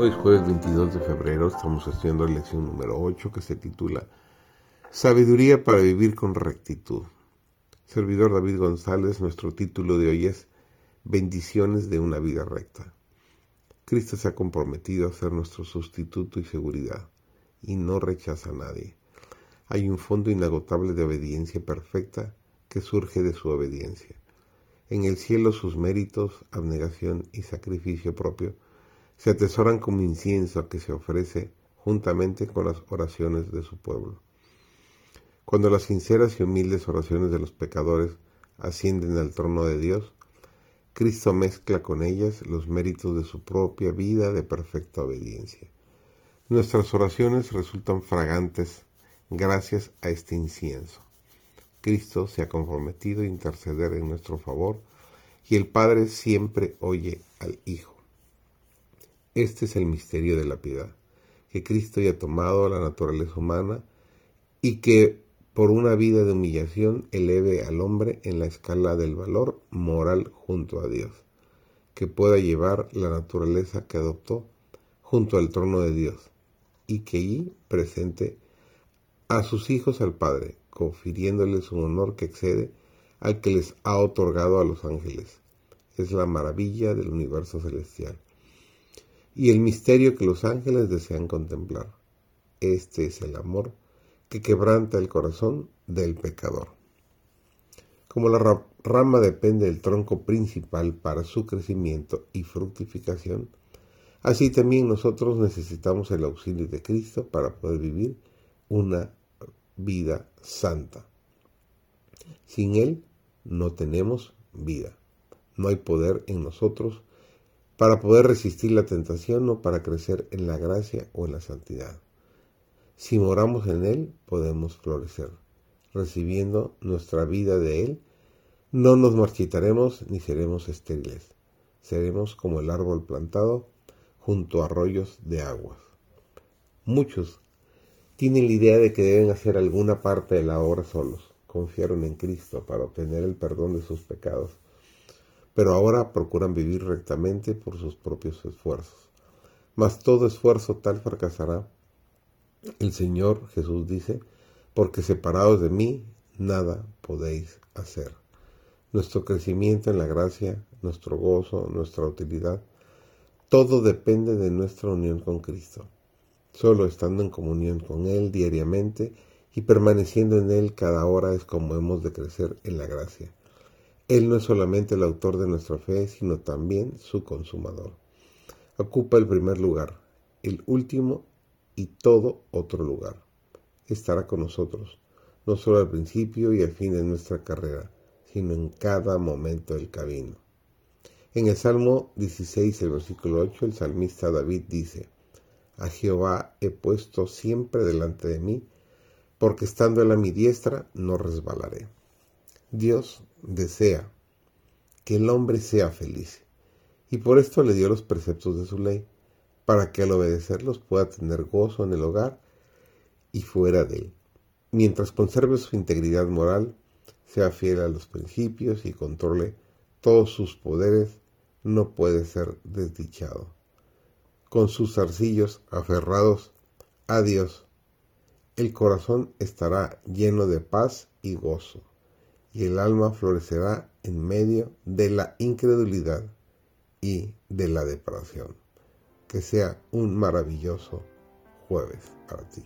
Hoy es jueves 22 de febrero, estamos estudiando la lección número 8 que se titula Sabiduría para vivir con rectitud. Servidor David González, nuestro título de hoy es Bendiciones de una vida recta. Cristo se ha comprometido a ser nuestro sustituto y seguridad, y no rechaza a nadie. Hay un fondo inagotable de obediencia perfecta que surge de su obediencia. En el cielo sus méritos, abnegación y sacrificio propio se atesoran como incienso que se ofrece juntamente con las oraciones de su pueblo. Cuando las sinceras y humildes oraciones de los pecadores ascienden al trono de Dios, Cristo mezcla con ellas los méritos de su propia vida de perfecta obediencia. Nuestras oraciones resultan fragantes gracias a este incienso. Cristo se ha comprometido a interceder en nuestro favor y el Padre siempre oye al Hijo. Este es el misterio de la piedad, que Cristo haya tomado la naturaleza humana y que por una vida de humillación eleve al hombre en la escala del valor moral junto a Dios, que pueda llevar la naturaleza que adoptó junto al trono de Dios y que allí presente a sus hijos al Padre, confiriéndoles un honor que excede al que les ha otorgado a los ángeles. Es la maravilla del universo celestial y el misterio que los ángeles desean contemplar. Este es el amor que quebranta el corazón del pecador. Como la rama depende del tronco principal para su crecimiento y fructificación, así también nosotros necesitamos el auxilio de Cristo para poder vivir una vida santa. Sin Él no tenemos vida. No hay poder en nosotros para poder resistir la tentación o para crecer en la gracia o en la santidad. Si moramos en Él, podemos florecer. Recibiendo nuestra vida de Él, no nos marchitaremos ni seremos estériles. Seremos como el árbol plantado junto a arroyos de aguas. Muchos tienen la idea de que deben hacer alguna parte de la obra solos. Confiaron en Cristo para obtener el perdón de sus pecados pero ahora procuran vivir rectamente por sus propios esfuerzos. Mas todo esfuerzo tal fracasará. El Señor Jesús dice, porque separados de mí, nada podéis hacer. Nuestro crecimiento en la gracia, nuestro gozo, nuestra utilidad, todo depende de nuestra unión con Cristo. Solo estando en comunión con Él diariamente y permaneciendo en Él cada hora es como hemos de crecer en la gracia. Él no es solamente el autor de nuestra fe, sino también su consumador. Ocupa el primer lugar, el último y todo otro lugar. Estará con nosotros, no solo al principio y al fin de nuestra carrera, sino en cada momento del camino. En el Salmo 16, el versículo 8, el salmista David dice, A Jehová he puesto siempre delante de mí, porque estando él a mi diestra no resbalaré. Dios desea que el hombre sea feliz. Y por esto le dio los preceptos de su ley, para que al obedecerlos pueda tener gozo en el hogar y fuera de él, mientras conserve su integridad moral, sea fiel a los principios y controle todos sus poderes, no puede ser desdichado. Con sus zarcillos aferrados a Dios, el corazón estará lleno de paz y gozo y el alma florecerá en medio de la incredulidad y de la depravación. Que sea un maravilloso jueves para ti.